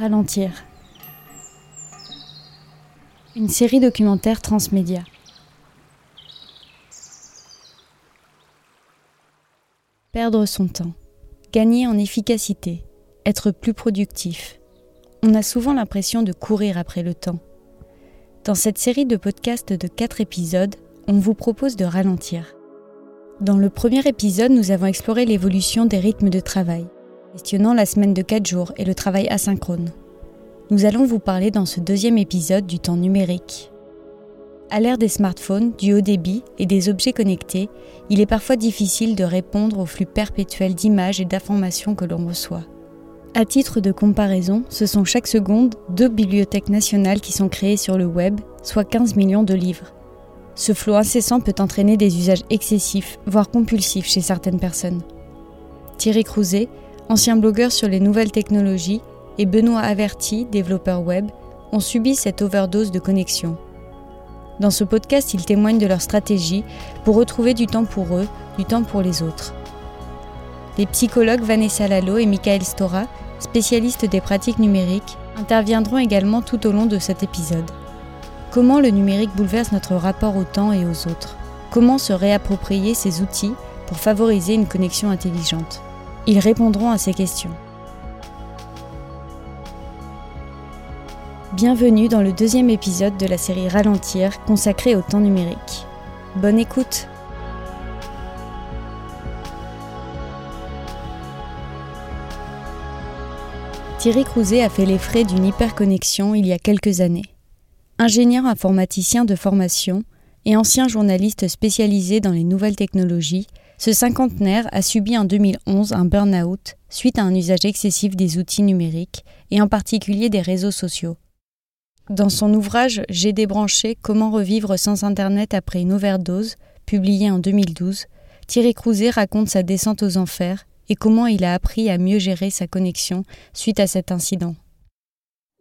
Ralentir. Une série documentaire transmédia. Perdre son temps. Gagner en efficacité. Être plus productif. On a souvent l'impression de courir après le temps. Dans cette série de podcasts de 4 épisodes, on vous propose de ralentir. Dans le premier épisode, nous avons exploré l'évolution des rythmes de travail questionnant la semaine de 4 jours et le travail asynchrone. Nous allons vous parler dans ce deuxième épisode du temps numérique. À l'ère des smartphones, du haut débit et des objets connectés, il est parfois difficile de répondre au flux perpétuel d'images et d'informations que l'on reçoit. À titre de comparaison, ce sont chaque seconde deux bibliothèques nationales qui sont créées sur le web, soit 15 millions de livres. Ce flot incessant peut entraîner des usages excessifs, voire compulsifs chez certaines personnes. Thierry Crouzet, ancien blogueur sur les nouvelles technologies, et Benoît Averti, développeur web, ont subi cette overdose de connexion. Dans ce podcast, ils témoignent de leur stratégie pour retrouver du temps pour eux, du temps pour les autres. Les psychologues Vanessa Lalo et Michael Stora, spécialistes des pratiques numériques, interviendront également tout au long de cet épisode. Comment le numérique bouleverse notre rapport au temps et aux autres? Comment se réapproprier ces outils pour favoriser une connexion intelligente? Ils répondront à ces questions. Bienvenue dans le deuxième épisode de la série Ralentir consacrée au temps numérique. Bonne écoute Thierry Crouzet a fait les frais d'une hyperconnexion il y a quelques années. Ingénieur informaticien de formation et ancien journaliste spécialisé dans les nouvelles technologies, ce cinquantenaire a subi en 2011 un burn-out suite à un usage excessif des outils numériques et en particulier des réseaux sociaux. Dans son ouvrage J'ai débranché Comment revivre sans Internet après une overdose, publié en 2012, Thierry Crouzet raconte sa descente aux enfers et comment il a appris à mieux gérer sa connexion suite à cet incident.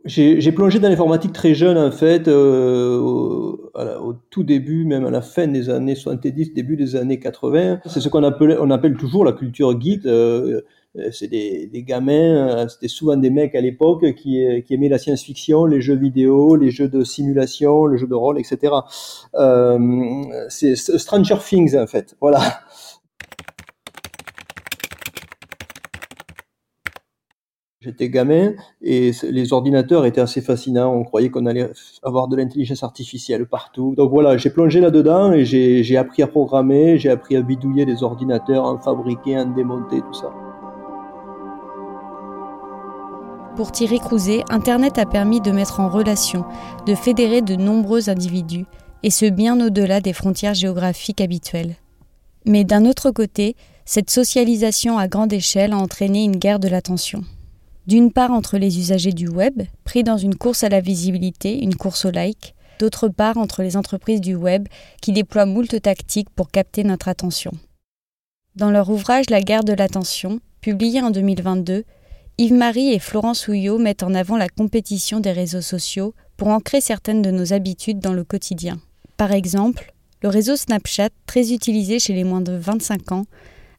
J'ai plongé dans l'informatique très jeune en fait, euh, au, tout début, même à la fin des années 70, début des années 80. C'est ce qu'on appelle, on appelle toujours la culture geek. Euh, c'est des, des, gamins, c'était souvent des mecs à l'époque qui, qui aimaient la science-fiction, les jeux vidéo, les jeux de simulation, le jeu de rôle, etc. Euh, c'est Stranger Things en fait. Voilà. J'étais gamin et les ordinateurs étaient assez fascinants. On croyait qu'on allait avoir de l'intelligence artificielle partout. Donc voilà, j'ai plongé là-dedans et j'ai appris à programmer, j'ai appris à bidouiller des ordinateurs, à en fabriquer, à en démonter, tout ça. Pour Thierry Crouzet, Internet a permis de mettre en relation, de fédérer de nombreux individus, et ce bien au-delà des frontières géographiques habituelles. Mais d'un autre côté, cette socialisation à grande échelle a entraîné une guerre de l'attention d'une part entre les usagers du web, pris dans une course à la visibilité, une course au like, d'autre part entre les entreprises du web qui déploient moult tactiques pour capter notre attention. Dans leur ouvrage La guerre de l'attention, publié en 2022, Yves-Marie et Florence Houillot mettent en avant la compétition des réseaux sociaux pour ancrer certaines de nos habitudes dans le quotidien. Par exemple, le réseau Snapchat, très utilisé chez les moins de 25 ans,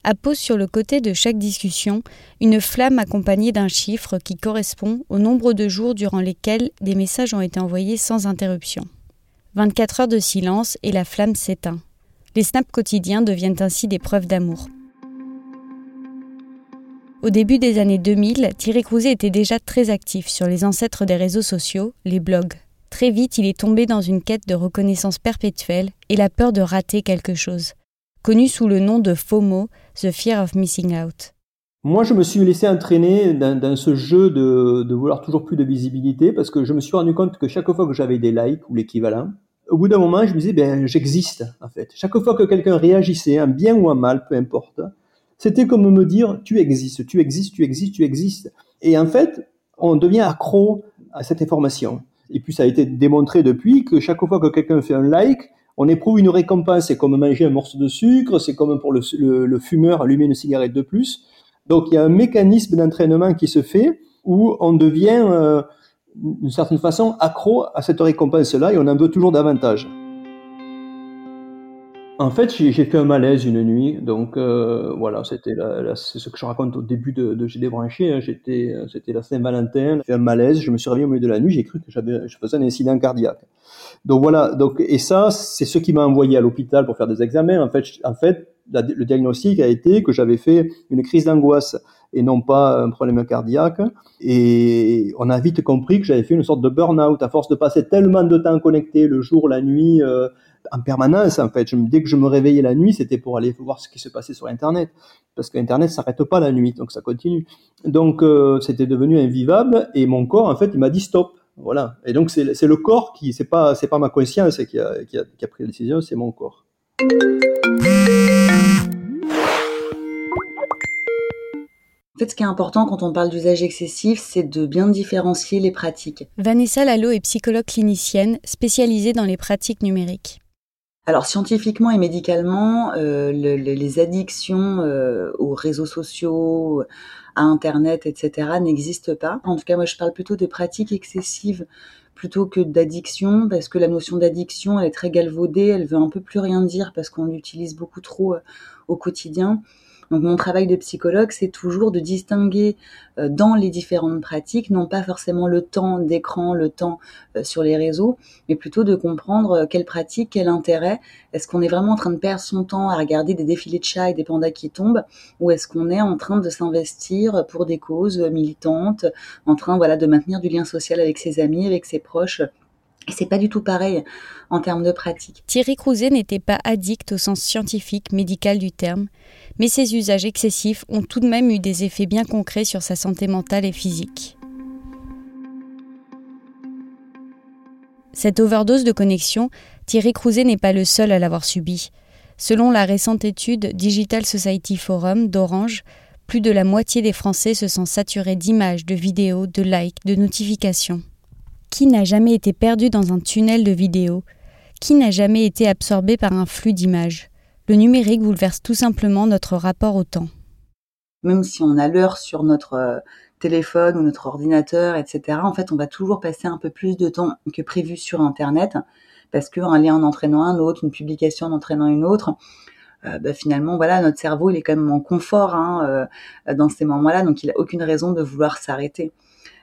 appose sur le côté de chaque discussion une flamme accompagnée d'un chiffre qui correspond au nombre de jours durant lesquels des messages ont été envoyés sans interruption. 24 heures de silence et la flamme s'éteint. Les snaps quotidiens deviennent ainsi des preuves d'amour. Au début des années 2000, Thierry Crouzet était déjà très actif sur les ancêtres des réseaux sociaux, les blogs. Très vite, il est tombé dans une quête de reconnaissance perpétuelle et la peur de rater quelque chose connu sous le nom de FOMO, The Fear of Missing Out. Moi, je me suis laissé entraîner dans, ce jeu de, vouloir toujours plus de visibilité parce que je me suis rendu compte que chaque fois que j'avais des likes ou l'équivalent, au bout d'un moment, je me disais, ben, j'existe, en fait. Chaque fois que quelqu'un réagissait, un bien ou un mal, peu importe, c'était comme me dire, tu existes, tu existes, tu existes, tu existes. Et en fait, on devient accro à cette information. Et puis, ça a été démontré depuis que chaque fois que quelqu'un fait un like, on éprouve une récompense, c'est comme manger un morceau de sucre, c'est comme pour le, fumeur allumer une cigarette de plus. Donc il y a un mécanisme d'entraînement qui se fait où on devient euh, d'une certaine façon accro à cette récompense-là et on en veut toujours davantage. En fait, j'ai fait un malaise une nuit, donc euh, voilà, c'était c'est ce que je raconte au début de, de J'ai débranché. Hein. J'étais, c'était la Saint-Valentin, j'ai fait un malaise, je me suis réveillé au milieu de la nuit, j'ai cru que j'avais, je faisais un incident cardiaque. Donc voilà, donc et ça, c'est ce qui m'a envoyé à l'hôpital pour faire des examens. En fait, en fait, le diagnostic a été que j'avais fait une crise d'angoisse et non pas un problème cardiaque. Et on a vite compris que j'avais fait une sorte de burn-out à force de passer tellement de temps connecté le jour, la nuit. Euh, en permanence en fait. Je, dès que je me réveillais la nuit, c'était pour aller voir ce qui se passait sur Internet, parce qu'Internet s'arrête pas la nuit, donc ça continue. Donc euh, c'était devenu invivable et mon corps en fait il m'a dit stop. Voilà. Et donc c'est le corps qui c'est pas c'est pas ma conscience qui a, qui a, qui a pris la décision, c'est mon corps. En fait, ce qui est important quand on parle d'usage excessif, c'est de bien différencier les pratiques. Vanessa Lalo est psychologue clinicienne spécialisée dans les pratiques numériques. Alors scientifiquement et médicalement, euh, les addictions euh, aux réseaux sociaux, à Internet, etc. n'existent pas. En tout cas, moi, je parle plutôt de pratiques excessives plutôt que d'addiction, parce que la notion d'addiction, elle est très galvaudée, elle veut un peu plus rien dire parce qu'on l'utilise beaucoup trop euh, au quotidien. Donc mon travail de psychologue, c'est toujours de distinguer euh, dans les différentes pratiques, non pas forcément le temps d'écran, le temps euh, sur les réseaux, mais plutôt de comprendre euh, quelle pratique, quel intérêt. Est-ce qu'on est vraiment en train de perdre son temps à regarder des défilés de chats et des pandas qui tombent, ou est-ce qu'on est en train de s'investir pour des causes militantes, en train voilà de maintenir du lien social avec ses amis, avec ses proches? Et c'est pas du tout pareil en termes de pratique. Thierry Crouzet n'était pas addict au sens scientifique, médical du terme, mais ses usages excessifs ont tout de même eu des effets bien concrets sur sa santé mentale et physique. Cette overdose de connexion, Thierry Crouzet n'est pas le seul à l'avoir subi. Selon la récente étude Digital Society Forum d'Orange, plus de la moitié des Français se sentent saturés d'images, de vidéos, de likes, de notifications. Qui n'a jamais été perdu dans un tunnel de vidéos? Qui n'a jamais été absorbé par un flux d'images? Le numérique bouleverse tout simplement notre rapport au temps. Même si on a l'heure sur notre euh, téléphone ou notre ordinateur, etc., en fait, on va toujours passer un peu plus de temps que prévu sur Internet, parce qu'un lien en entraînant un autre, une publication en entraînant une autre, euh, bah, finalement, voilà, notre cerveau, il est quand même en confort hein, euh, dans ces moments-là, donc il n'a aucune raison de vouloir s'arrêter.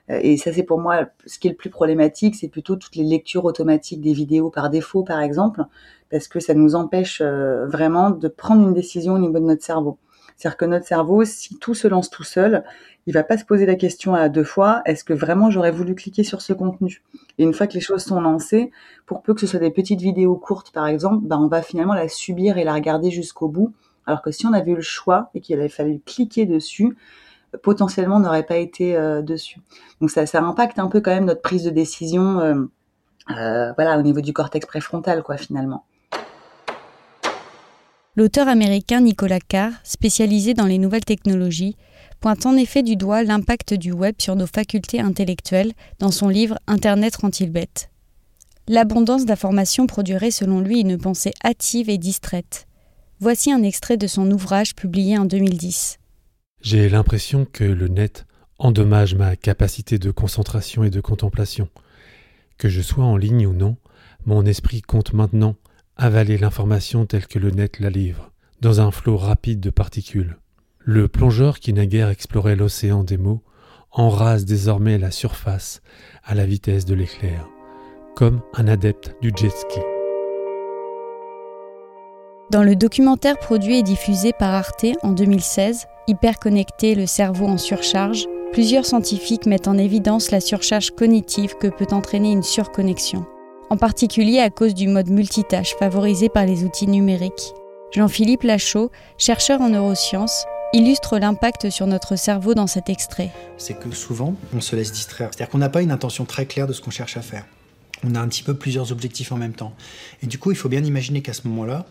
Euh, et ça, c'est pour moi ce qui est le plus problématique, c'est plutôt toutes les lectures automatiques des vidéos par défaut, par exemple, parce que ça nous empêche euh, vraiment de prendre une décision au niveau de notre cerveau. C'est-à-dire que notre cerveau, si tout se lance tout seul, il va pas se poser la question à deux fois, est-ce que vraiment j'aurais voulu cliquer sur ce contenu? Et une fois que les choses sont lancées, pour peu que ce soit des petites vidéos courtes, par exemple, ben on va finalement la subir et la regarder jusqu'au bout. Alors que si on avait eu le choix et qu'il avait fallu cliquer dessus, potentiellement n'aurait pas été euh, dessus. Donc ça, ça impacte un peu quand même notre prise de décision, euh, euh, voilà, au niveau du cortex préfrontal, quoi, finalement. L'auteur américain Nicolas Carr, spécialisé dans les nouvelles technologies, pointe en effet du doigt l'impact du web sur nos facultés intellectuelles dans son livre Internet rend-il bête? L'abondance d'informations produirait selon lui une pensée hâtive et distraite. Voici un extrait de son ouvrage publié en 2010. J'ai l'impression que le net endommage ma capacité de concentration et de contemplation. Que je sois en ligne ou non, mon esprit compte maintenant avaler l'information telle que le net la livre, dans un flot rapide de particules. Le plongeur qui naguère explorait l'océan des mots enrase désormais la surface à la vitesse de l'éclair, comme un adepte du jet ski. Dans le documentaire produit et diffusé par Arte en 2016, Hyperconnecté, le cerveau en surcharge, plusieurs scientifiques mettent en évidence la surcharge cognitive que peut entraîner une surconnexion, en particulier à cause du mode multitâche favorisé par les outils numériques. Jean-Philippe Lachaud, chercheur en neurosciences, illustre l'impact sur notre cerveau dans cet extrait. C'est que souvent, on se laisse distraire. C'est-à-dire qu'on n'a pas une intention très claire de ce qu'on cherche à faire. On a un petit peu plusieurs objectifs en même temps. Et du coup, il faut bien imaginer qu'à ce moment-là,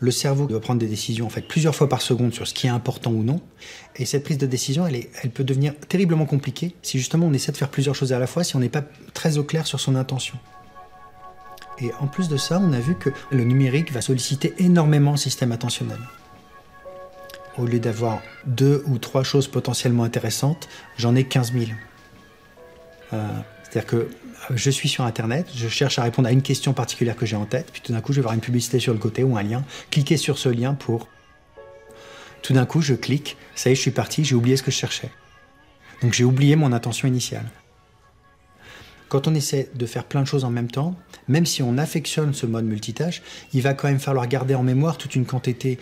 le cerveau doit prendre des décisions en fait plusieurs fois par seconde sur ce qui est important ou non. Et cette prise de décision, elle, peut devenir terriblement compliquée si justement on essaie de faire plusieurs choses à la fois, si on n'est pas très au clair sur son intention. Et en plus de ça, on a vu que le numérique va solliciter énormément le système attentionnel. Au lieu d'avoir deux ou trois choses potentiellement intéressantes, j'en ai 15 000. Euh, C'est-à-dire que je suis sur Internet, je cherche à répondre à une question particulière que j'ai en tête, puis tout d'un coup, je vais voir une publicité sur le côté ou un lien. Cliquez sur ce lien pour. Tout d'un coup, je clique, ça y est, je suis parti, j'ai oublié ce que je cherchais. Donc j'ai oublié mon intention initiale. Quand on essaie de faire plein de choses en même temps, même si on affectionne ce mode multitâche, il va quand même falloir garder en mémoire toute une quantité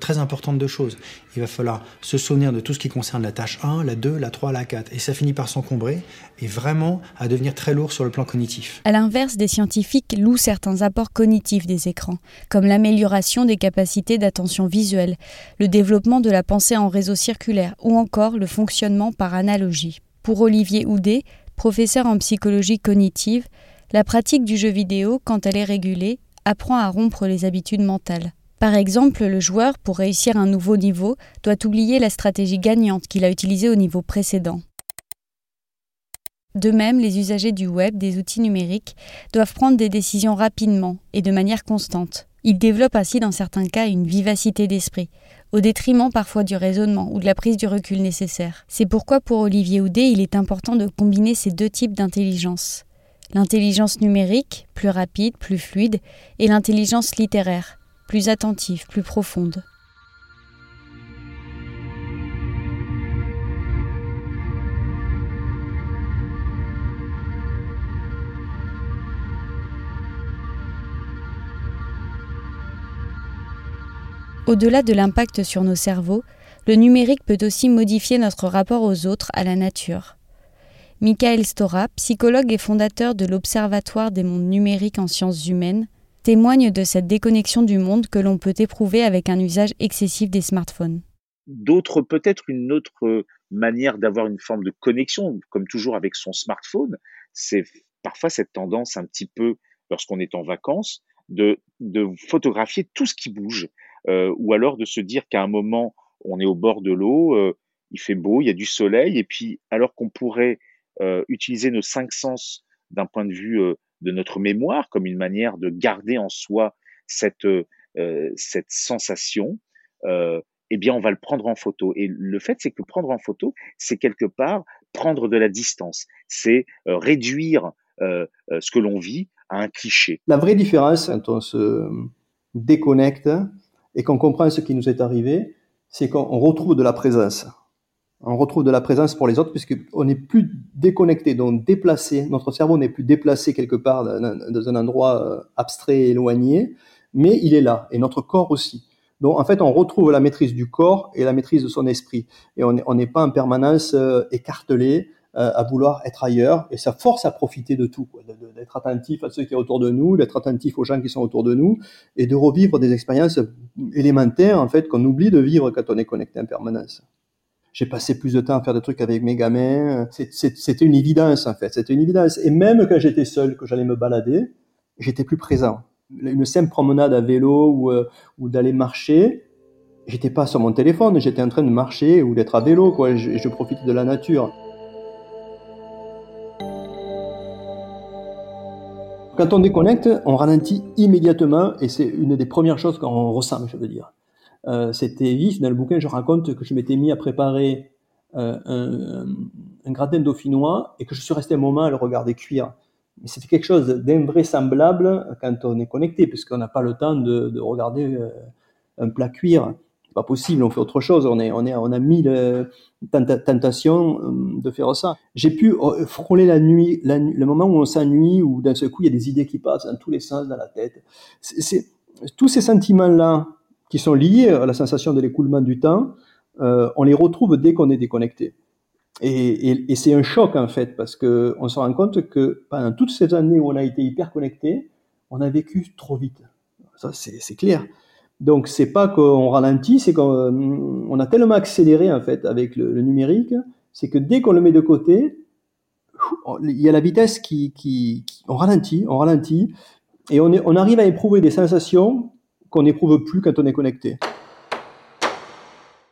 très importante de choses. Il va falloir se souvenir de tout ce qui concerne la tâche 1, la 2, la 3, la 4. Et ça finit par s'encombrer et vraiment à devenir très lourd sur le plan cognitif. À l'inverse, des scientifiques louent certains apports cognitifs des écrans, comme l'amélioration des capacités d'attention visuelle, le développement de la pensée en réseau circulaire ou encore le fonctionnement par analogie. Pour Olivier Houdet, Professeur en psychologie cognitive, la pratique du jeu vidéo, quand elle est régulée, apprend à rompre les habitudes mentales. Par exemple, le joueur, pour réussir un nouveau niveau, doit oublier la stratégie gagnante qu'il a utilisée au niveau précédent. De même, les usagers du web, des outils numériques, doivent prendre des décisions rapidement et de manière constante. Ils développent ainsi dans certains cas une vivacité d'esprit, au détriment parfois du raisonnement ou de la prise du recul nécessaire. C'est pourquoi pour Olivier Houdet, il est important de combiner ces deux types d'intelligence. L'intelligence numérique, plus rapide, plus fluide, et l'intelligence littéraire, plus attentive, plus profonde. Au-delà de l'impact sur nos cerveaux, le numérique peut aussi modifier notre rapport aux autres, à la nature. Michael Stora, psychologue et fondateur de l'Observatoire des mondes numériques en sciences humaines, témoigne de cette déconnexion du monde que l'on peut éprouver avec un usage excessif des smartphones. D'autres, peut-être une autre manière d'avoir une forme de connexion, comme toujours avec son smartphone, c'est parfois cette tendance un petit peu, lorsqu'on est en vacances, de, de photographier tout ce qui bouge. Euh, ou alors de se dire qu'à un moment, on est au bord de l'eau, euh, il fait beau, il y a du soleil, et puis alors qu'on pourrait euh, utiliser nos cinq sens d'un point de vue de notre mémoire comme une manière de garder en soi cette, cette sensation, eh bien, on va le prendre en photo. Et le fait, c'est que prendre en photo, c'est quelque part prendre de la distance, c'est réduire ce que l'on vit à un cliché. La vraie différence quand on se déconnecte, et qu'on comprend ce qui nous est arrivé, c'est qu'on retrouve de la présence. On retrouve de la présence pour les autres puisqu'on n'est plus déconnecté, donc déplacé. Notre cerveau n'est plus déplacé quelque part dans un endroit euh, abstrait, éloigné, mais il est là, et notre corps aussi. Donc en fait, on retrouve la maîtrise du corps et la maîtrise de son esprit. Et on n'est pas en permanence euh, écartelé à vouloir être ailleurs, et ça force à profiter de tout, d'être attentif à ceux qui sont autour de nous, d'être attentif aux gens qui sont autour de nous, et de revivre des expériences élémentaires en fait qu'on oublie de vivre quand on est connecté en permanence. J'ai passé plus de temps à faire des trucs avec mes gamins. C'était une évidence en fait, c'était une évidence. Et même quand j'étais seul, que j'allais me balader, j'étais plus présent. Une simple promenade à vélo ou, euh, ou d'aller marcher, j'étais pas sur mon téléphone, j'étais en train de marcher ou d'être à vélo, quoi. Je, je profitais de la nature. Quand on déconnecte, on ralentit immédiatement et c'est une des premières choses qu'on ressent, je veux dire. Euh, c'était vif. Dans le bouquin, je raconte que je m'étais mis à préparer euh, un, gratin dauphinois et que je suis resté un moment à le regarder cuire. Mais c'était quelque chose d'invraisemblable quand on est connecté, puisqu'on n'a pas le temps de, de regarder euh, un plat cuire pas possible, on fait autre chose, on, est, on, est, on a mille euh, tentations euh, de faire ça. J'ai pu euh, frôler la nuit, le moment où on s'ennuie, où d'un seul coup il y a des idées qui passent dans tous les sens dans la tête. C'est, tous ces sentiments-là qui sont liés à la sensation de l'écoulement du temps, on les retrouve dès qu'on est déconnecté. Et, et, c'est un choc en fait, parce que on se rend compte que pendant toutes ces années où on a été hyper connecté, on a vécu trop vite. Ça, c'est clair. Donc c'est pas qu'on ralentit, c'est qu'on a tellement accéléré en fait avec le, numérique, c'est que dès qu'on le met de côté, il y a la vitesse qui, qui, on ralentit, on ralentit, et on, est, on arrive à éprouver des sensations qu'on n'éprouve plus quand on est connecté.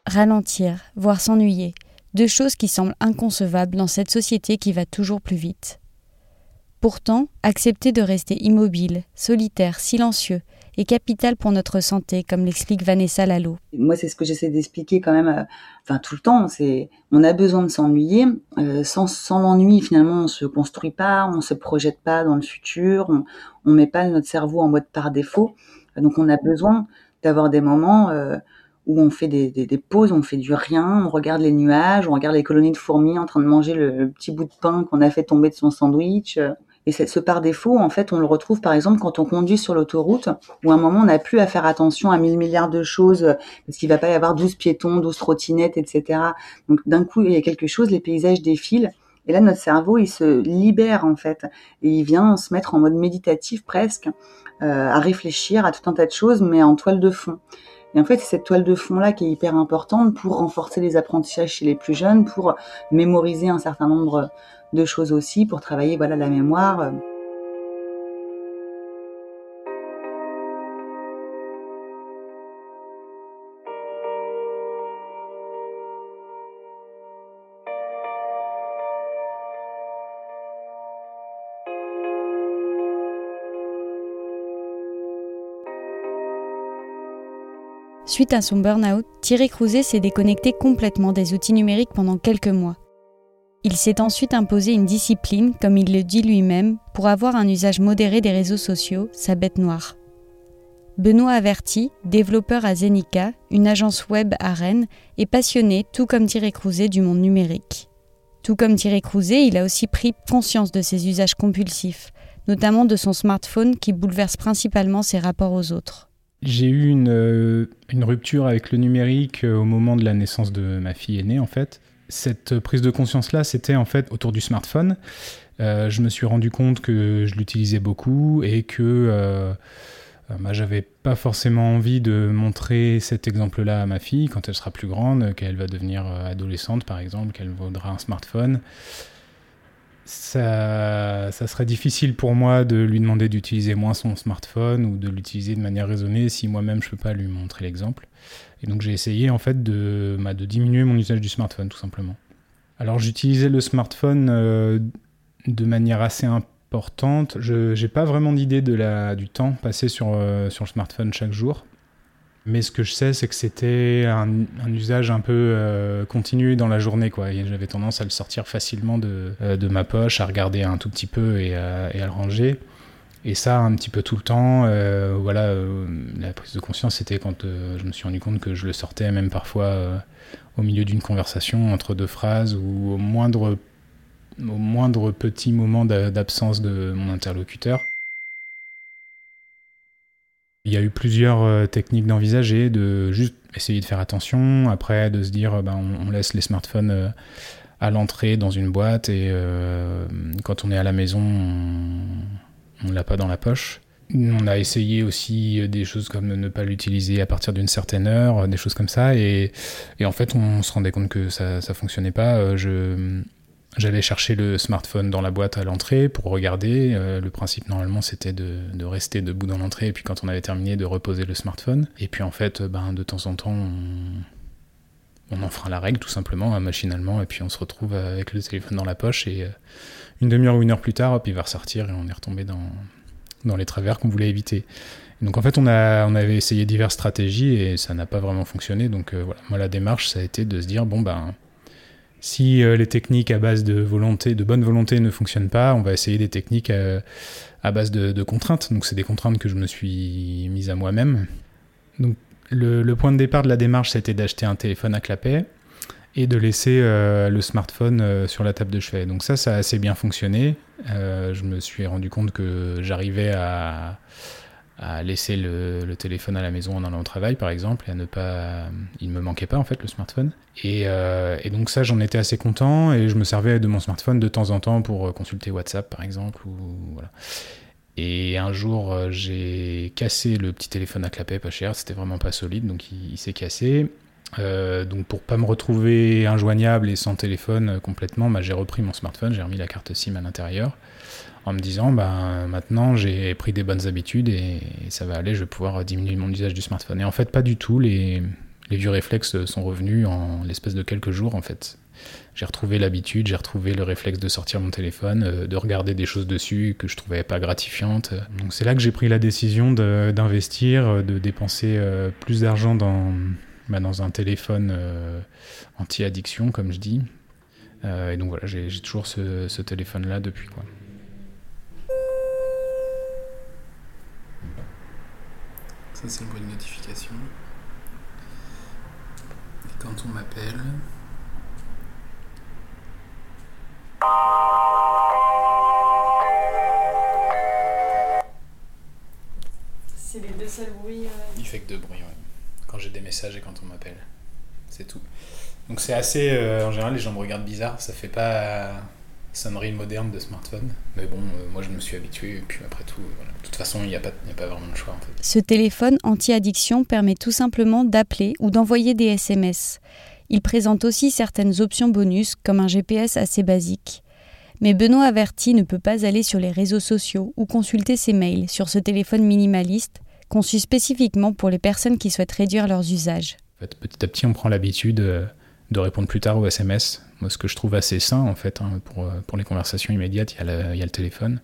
Ralentir, voire s'ennuyer, deux choses qui semblent inconcevables dans cette société qui va toujours plus vite. Pourtant, accepter de rester immobile, solitaire, silencieux, est capital pour notre santé, comme l'explique Vanessa Lalo. Moi, c'est ce que j'essaie d'expliquer quand même, euh, tout le temps. C'est, on a besoin de s'ennuyer. Euh, sans, sans l'ennui, finalement, on se construit pas, on se projette pas dans le futur, on, on met pas notre cerveau en mode par défaut. Donc, on a besoin d'avoir des moments euh, où on fait des, pauses, on fait du rien, on regarde les nuages, on regarde les colonies de fourmis en train de manger le petit bout de pain qu'on a fait tomber de son sandwich. Et ce par défaut, en fait, on le retrouve par exemple quand on conduit sur l'autoroute, où à un moment on n'a plus à faire attention à mille milliards de choses, parce qu'il va pas y avoir 12 piétons, 12 trottinettes, etc. Donc d'un coup, il y a quelque chose, les paysages défilent. Et là, notre cerveau, il se libère en fait, et il vient se mettre en mode méditatif presque, euh, à réfléchir à tout un tas de choses, mais en toile de fond. Et en fait, c'est cette toile de fond-là qui est hyper importante pour renforcer les apprentissages chez les plus jeunes, pour mémoriser un certain nombre de choses aussi, pour travailler voilà la mémoire. Suite à son burn-out, Thierry Crouzet s'est déconnecté complètement des outils numériques pendant quelques mois. Il s'est ensuite imposé une discipline, comme il le dit lui-même, pour avoir un usage modéré des réseaux sociaux, sa bête noire. Benoît Averti, développeur à Zenica, une agence web à Rennes, est passionné, tout comme Thierry Crouzet, du monde numérique. Tout comme Thierry Crouzet, il a aussi pris conscience de ses usages compulsifs, notamment de son smartphone qui bouleverse principalement ses rapports aux autres. J'ai eu une, euh, une, rupture avec le numérique euh, au moment de la naissance de ma fille aînée, en fait. Cette prise de conscience-là, c'était en fait autour du smartphone. Euh, je me suis rendu compte que je l'utilisais beaucoup et que euh, bah, j'avais pas forcément envie de montrer cet exemple-là à ma fille quand elle sera plus grande, qu'elle va devenir adolescente par exemple, qu'elle vaudra un smartphone ça, serait difficile pour moi de lui demander d'utiliser moins son smartphone ou de l'utiliser de manière raisonnée si moi-même je ne peux pas lui montrer l'exemple. Et donc j'ai essayé en fait de, bah, diminuer mon usage du smartphone tout simplement. Alors j'utilisais le smartphone euh, de manière assez importante. Je n'ai pas vraiment d'idée du temps passé euh, sur le smartphone chaque jour. Mais ce que je sais, c'est que c'était un, usage un peu euh, continu dans la journée. quoi. J'avais tendance à le sortir facilement de, euh, de, ma poche, à regarder un tout petit peu et à, et à, le ranger. Et ça, un petit peu tout le temps. Euh, voilà, la prise de conscience, c'était quand je me suis rendu compte que je le sortais, même parfois au milieu d'une conversation, entre deux phrases, ou au moindre, au moindre petit moment d'absence de mon interlocuteur. Il y a eu plusieurs euh, techniques d'envisager, de juste essayer de faire attention, après de se dire ben, on, laisse les smartphones euh, à l'entrée dans une boîte et euh, quand on est à la maison, on ne l'a pas dans la poche. On a essayé aussi des choses comme ne pas l'utiliser à partir d'une certaine heure, des choses comme ça, et, en fait on se rendait compte que ça ne fonctionnait pas. J'allais chercher le smartphone dans la boîte à l'entrée pour regarder. Euh, le principe normalement c'était de, rester debout dans l'entrée et puis quand on avait terminé de reposer le smartphone. Et puis en fait, ben, de temps en temps, on, on enfreint la règle tout simplement, hein, machinalement, et puis on se retrouve avec le téléphone dans la poche et euh, une demi-heure ou une heure plus tard, hop, il va ressortir et on est retombé dans, dans les travers qu'on voulait éviter. donc en fait, on, a, on avait essayé diverses stratégies et ça n'a pas vraiment fonctionné. Donc euh, voilà, moi la démarche, ça a été de se dire, bon ben si euh, les techniques à base de volonté, de bonne volonté ne fonctionnent pas, on va essayer des techniques euh, à, base de, contraintes. Donc c'est des contraintes que je me suis mise à moi-même. Donc le, point de départ de la démarche, c'était d'acheter un téléphone à clapet et de laisser euh, le smartphone sur la table de chevet. Donc ça, ça a assez bien fonctionné. je me suis rendu compte que j'arrivais à à laisser le, téléphone à la maison en allant au travail, par exemple, et à ne pas. Il me manquait pas, en fait, le smartphone. Et, euh, et donc, ça, j'en étais assez content, et je me servais de mon smartphone de temps en temps pour euh, consulter WhatsApp, par exemple, ou voilà. Et un jour, euh, j'ai cassé le petit téléphone à clapet pas cher, c'était vraiment pas solide, donc il, s'est cassé. Donc pour pas me retrouver injoignable et sans téléphone complètement, bah, j'ai repris mon smartphone, j'ai remis la carte SIM à l'intérieur en me disant bah, maintenant j'ai pris des bonnes habitudes et, ça va aller, je vais pouvoir diminuer mon usage du smartphone. Et en fait, pas du tout, les, vieux réflexes sont revenus en l'espèce de quelques jours en fait. j'ai retrouvé l'habitude, j'ai retrouvé le réflexe de sortir mon téléphone, euh, de regarder des choses dessus que je trouvais pas gratifiantes. Donc c'est là que j'ai pris la décision d'investir, de, dépenser euh, plus d'argent dans, bah, dans un téléphone anti-addiction, comme je dis. et donc voilà, j'ai toujours ce, ce téléphone-là depuis quoi. Ça c'est le bruit de notification. Et quand on m'appelle, c'est les deux seuls bruits. Euh, Il fait que deux bruits, Quand j'ai des messages et quand on m'appelle. C'est tout. Donc c'est assez. Euh, en général, les gens me regardent bizarre. Ça fait pas sonnerie moderne de smartphone. Mais bon, euh, moi je me suis habitué. Et puis après tout, de toute façon, il n'y a, pas, a pas vraiment de choix en fait. Ce téléphone anti-addiction permet tout simplement d'appeler ou d'envoyer des SMS. Il présente aussi certaines options bonus comme un GPS assez basique. Mais Benoît Averti ne peut pas aller sur les réseaux sociaux ou consulter ses mails sur ce téléphone minimaliste conçu spécifiquement pour les personnes qui souhaitent réduire leurs usages. petit à petit, on prend l'habitude euh, de répondre plus tard aux SMS. Ce que je trouve assez sain, en fait, hein, pour, euh, pour les conversations immédiates, il y, a le, téléphone.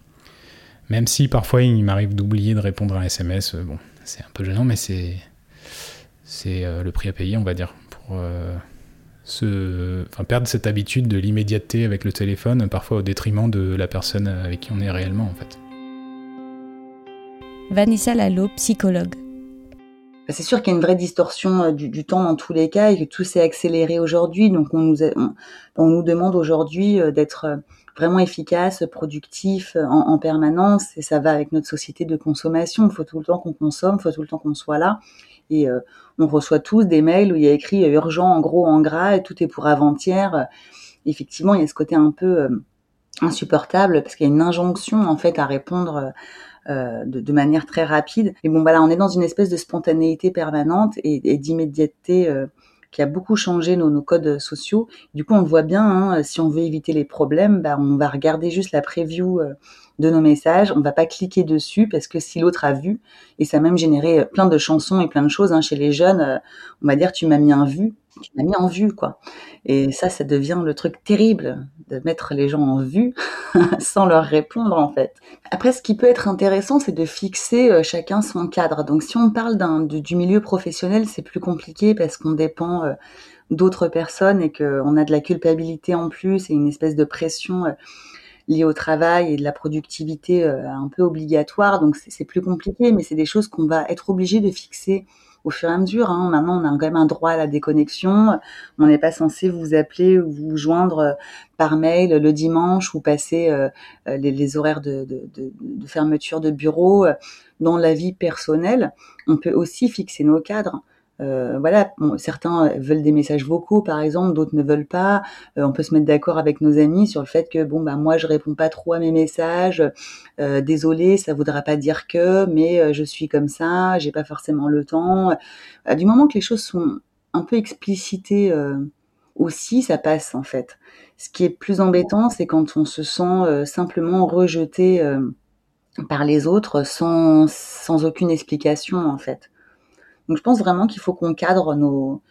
Même si parfois il m'arrive d'oublier de répondre à un SMS, euh, bon, c'est un peu gênant, mais c'est, c'est le prix à payer, on va dire, pour, perdre cette habitude de l'immédiateté avec le téléphone, parfois au détriment de la personne avec qui on est réellement en fait. Vanessa Lalo, psychologue. Bah, c'est sûr qu'il y a une vraie distorsion euh, du, temps dans tous les cas et que tout s'est accéléré aujourd'hui. Donc on nous, on, nous demande aujourd'hui euh, d'être euh, vraiment efficace, productif en, en, permanence et ça va avec notre société de consommation. Il faut tout le temps qu'on consomme, il faut tout le temps qu'on soit là. Et euh, on reçoit tous des mails où il y a écrit urgent en gros en gras et tout est pour avant-hier. Effectivement, il y a ce côté un peu insupportable parce qu'il y a une injonction en fait à répondre de, de, manière très rapide. Et bon voilà, on est dans une espèce de spontanéité permanente et, et d'immédiateté euh, qui a beaucoup changé nos, nos, codes sociaux. Du coup, on le voit bien, hein, si on veut éviter les problèmes, bah, on va regarder juste la preview de nos messages. On va pas cliquer dessus parce que si l'autre a vu, et ça a même généré plein de chansons et plein de choses hein, chez les jeunes, euh, on va dire tu m'as mis en vue, tu m'as mis en vue quoi. Et ça, ça devient le truc terrible de mettre les gens en vue sans leur répondre en fait. Après, ce qui peut être intéressant, c'est de fixer euh, chacun son cadre. Donc, si on parle d'un du milieu professionnel, c'est plus compliqué parce qu'on dépend euh, d'autres personnes et qu'on a de la culpabilité en plus et une espèce de pression liées au travail et de la productivité euh, un peu obligatoire. Donc c'est plus compliqué, mais c'est des choses qu'on va être obligé de fixer au fur et à mesure. Hein. Maintenant, on a quand même un droit à la déconnexion. On n'est pas censé vous appeler ou vous joindre euh, par mail le dimanche ou passer euh, les, les, horaires de, de, de, de, fermeture de bureau. Dans la vie personnelle, on peut aussi fixer nos cadres. Euh, voilà, certains veulent des messages vocaux, par exemple, d'autres ne veulent pas. Euh, on peut se mettre d'accord avec nos amis sur le fait que bon bah moi je réponds pas trop à mes messages. Euh, désolé, ça voudra pas dire que, mais euh, je suis comme ça, j'ai pas forcément le temps. du moment que les choses sont un peu explicitées aussi, ça passe en fait. Ce qui est plus embêtant, c'est quand on se sent simplement rejeté par les autres sans sans aucune explication en fait. Donc je pense vraiment qu'il faut qu'on cadre nos,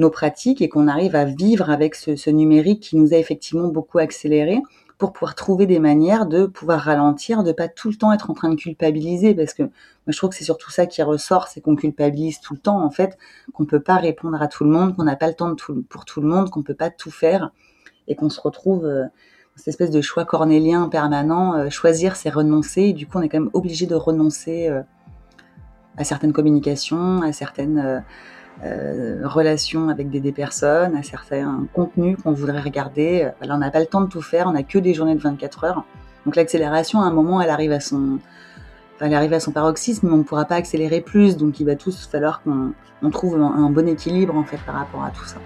nos pratiques et qu'on arrive à vivre avec ce, numérique qui nous a effectivement beaucoup accéléré pour pouvoir trouver des manières de pouvoir ralentir, de pas tout le temps être en train de culpabiliser, parce que moi je trouve que c'est surtout ça qui ressort, c'est qu'on culpabilise tout le temps en fait, qu'on peut pas répondre à tout le monde, qu'on n'a pas le temps pour tout le monde, qu'on peut pas tout faire, et qu'on se retrouve euh, dans cette espèce de choix cornélien permanent. Euh, choisir, c'est renoncer, et du coup on est quand même obligé de renoncer. Euh, à certaines communications, à certaines euh, euh, relations avec des, personnes, à certains contenus qu'on voudrait regarder. Là, on n'a pas le temps de tout faire, on n'a que des journées de 24 heures. Donc l'accélération, à un moment, elle arrive à son, elle arrive à son paroxysme, mais on ne pourra pas accélérer plus. Donc il va tous falloir qu'on on trouve un, un bon équilibre en fait par rapport à tout ça.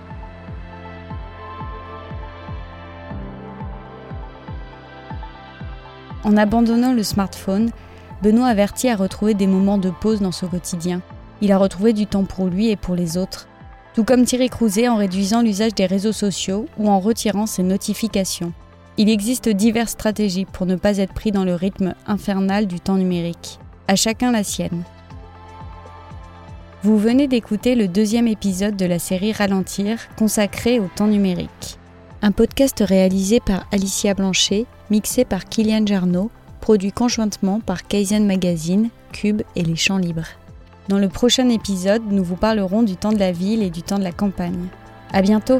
En abandonnant le smartphone, Benoît Averti a retrouvé des moments de pause dans son quotidien. Il a retrouvé du temps pour lui et pour les autres. Tout comme Thierry Crouzet en réduisant l'usage des réseaux sociaux ou en retirant ses notifications. Il existe diverses stratégies pour ne pas être pris dans le rythme infernal du temps numérique. À chacun la sienne. Vous venez d'écouter le deuxième épisode de la série Ralentir consacré au temps numérique. Un podcast réalisé par Alicia Blanchet, mixé par Kylian Jarno, produit conjointement par Kaizen Magazine, Cube et Les Champs Libres. Dans le prochain épisode, nous vous parlerons du temps de la ville et du temps de la campagne. À bientôt!